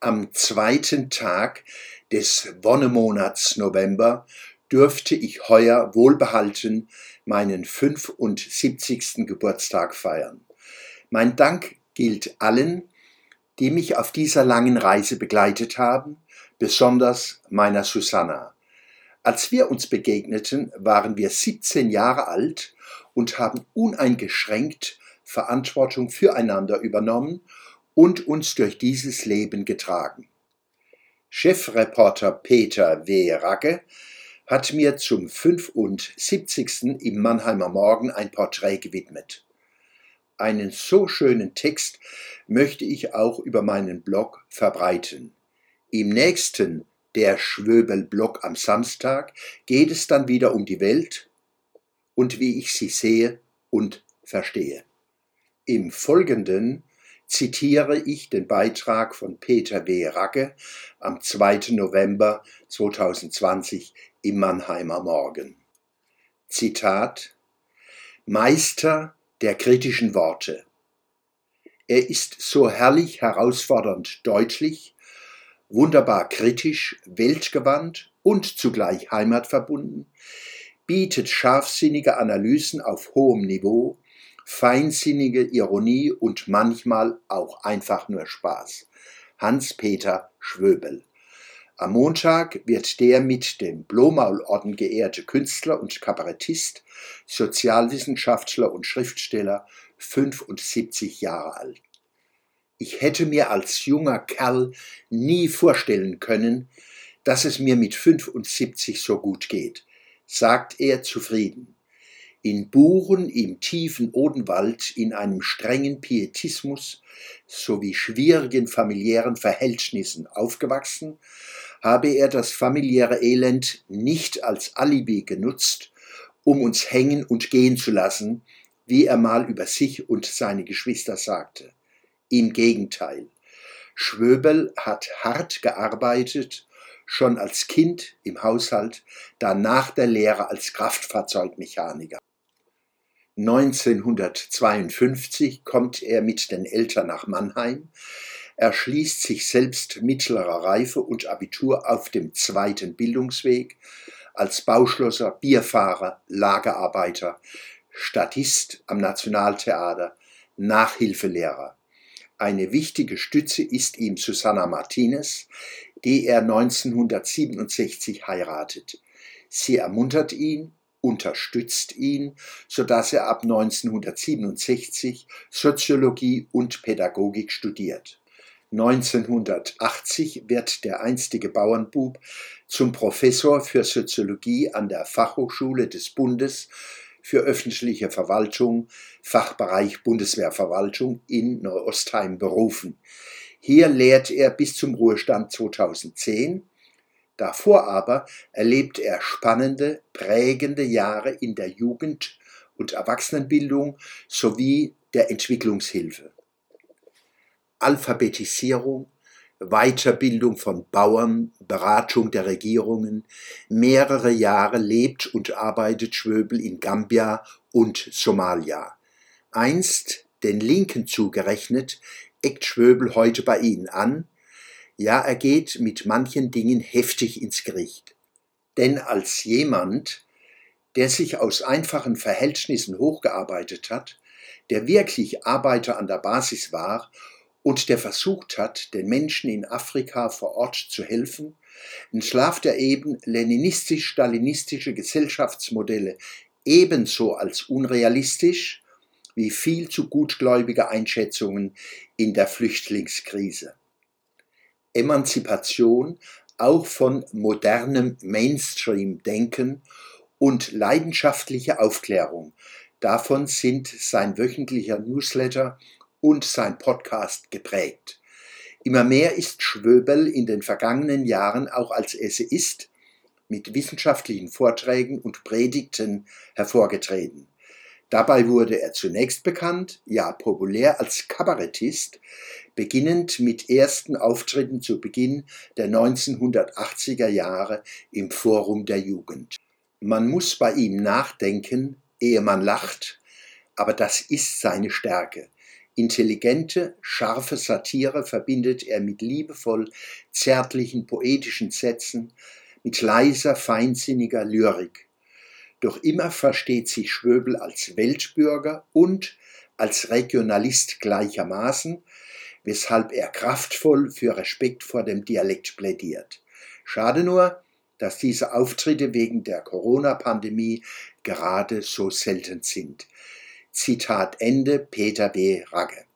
Am zweiten Tag des Wonnemonats November dürfte ich heuer wohlbehalten meinen 75. Geburtstag feiern. Mein Dank gilt allen, die mich auf dieser langen Reise begleitet haben, besonders meiner Susanna. Als wir uns begegneten, waren wir 17 Jahre alt und haben uneingeschränkt Verantwortung füreinander übernommen und uns durch dieses Leben getragen. Chefreporter Peter W. Ragge hat mir zum 75. im Mannheimer Morgen ein Porträt gewidmet. Einen so schönen Text möchte ich auch über meinen Blog verbreiten. Im nächsten der Schwöbel-Blog am Samstag geht es dann wieder um die Welt und wie ich sie sehe und verstehe. Im Folgenden zitiere ich den Beitrag von Peter W. Ragge am 2. November 2020 im Mannheimer Morgen. Zitat Meister der kritischen Worte. Er ist so herrlich herausfordernd deutlich, wunderbar kritisch, weltgewandt und zugleich heimatverbunden, bietet scharfsinnige Analysen auf hohem Niveau, feinsinnige Ironie und manchmal auch einfach nur Spaß. Hans-Peter Schwöbel. Am Montag wird der mit dem Blomaulorden geehrte Künstler und Kabarettist, Sozialwissenschaftler und Schriftsteller 75 Jahre alt. Ich hätte mir als junger Kerl nie vorstellen können, dass es mir mit 75 so gut geht, sagt er zufrieden in Buren im tiefen Odenwald in einem strengen Pietismus sowie schwierigen familiären Verhältnissen aufgewachsen, habe er das familiäre Elend nicht als Alibi genutzt, um uns hängen und gehen zu lassen, wie er mal über sich und seine Geschwister sagte. Im Gegenteil. Schwöbel hat hart gearbeitet, schon als Kind im Haushalt, dann nach der Lehre als Kraftfahrzeugmechaniker. 1952 kommt er mit den Eltern nach Mannheim, erschließt sich selbst mittlerer Reife und Abitur auf dem zweiten Bildungsweg als Bauschlosser, Bierfahrer, Lagerarbeiter, Statist am Nationaltheater, Nachhilfelehrer. Eine wichtige Stütze ist ihm Susanna Martinez, die er 1967 heiratet. Sie ermuntert ihn, unterstützt ihn, so dass er ab 1967 Soziologie und Pädagogik studiert. 1980 wird der einstige Bauernbub zum Professor für Soziologie an der Fachhochschule des Bundes für öffentliche Verwaltung, Fachbereich Bundeswehrverwaltung in Neuostheim berufen. Hier lehrt er bis zum Ruhestand 2010 Davor aber erlebt er spannende, prägende Jahre in der Jugend- und Erwachsenenbildung sowie der Entwicklungshilfe. Alphabetisierung, Weiterbildung von Bauern, Beratung der Regierungen. Mehrere Jahre lebt und arbeitet Schwöbel in Gambia und Somalia. Einst den Linken zugerechnet, eckt Schwöbel heute bei ihnen an, ja, er geht mit manchen Dingen heftig ins Gericht. Denn als jemand, der sich aus einfachen Verhältnissen hochgearbeitet hat, der wirklich Arbeiter an der Basis war und der versucht hat, den Menschen in Afrika vor Ort zu helfen, entschlaft er eben leninistisch-stalinistische Gesellschaftsmodelle ebenso als unrealistisch wie viel zu gutgläubige Einschätzungen in der Flüchtlingskrise. Emanzipation auch von modernem Mainstream-Denken und leidenschaftliche Aufklärung. Davon sind sein wöchentlicher Newsletter und sein Podcast geprägt. Immer mehr ist Schwöbel in den vergangenen Jahren auch als Essayist mit wissenschaftlichen Vorträgen und Predigten hervorgetreten. Dabei wurde er zunächst bekannt, ja populär als Kabarettist, beginnend mit ersten Auftritten zu Beginn der 1980er Jahre im Forum der Jugend. Man muss bei ihm nachdenken, ehe man lacht, aber das ist seine Stärke. Intelligente, scharfe Satire verbindet er mit liebevoll zärtlichen poetischen Sätzen, mit leiser, feinsinniger Lyrik. Doch immer versteht sich Schwöbel als Weltbürger und als Regionalist gleichermaßen, weshalb er kraftvoll für Respekt vor dem Dialekt plädiert. Schade nur, dass diese Auftritte wegen der Corona-Pandemie gerade so selten sind. Zitat Ende Peter B. Ragge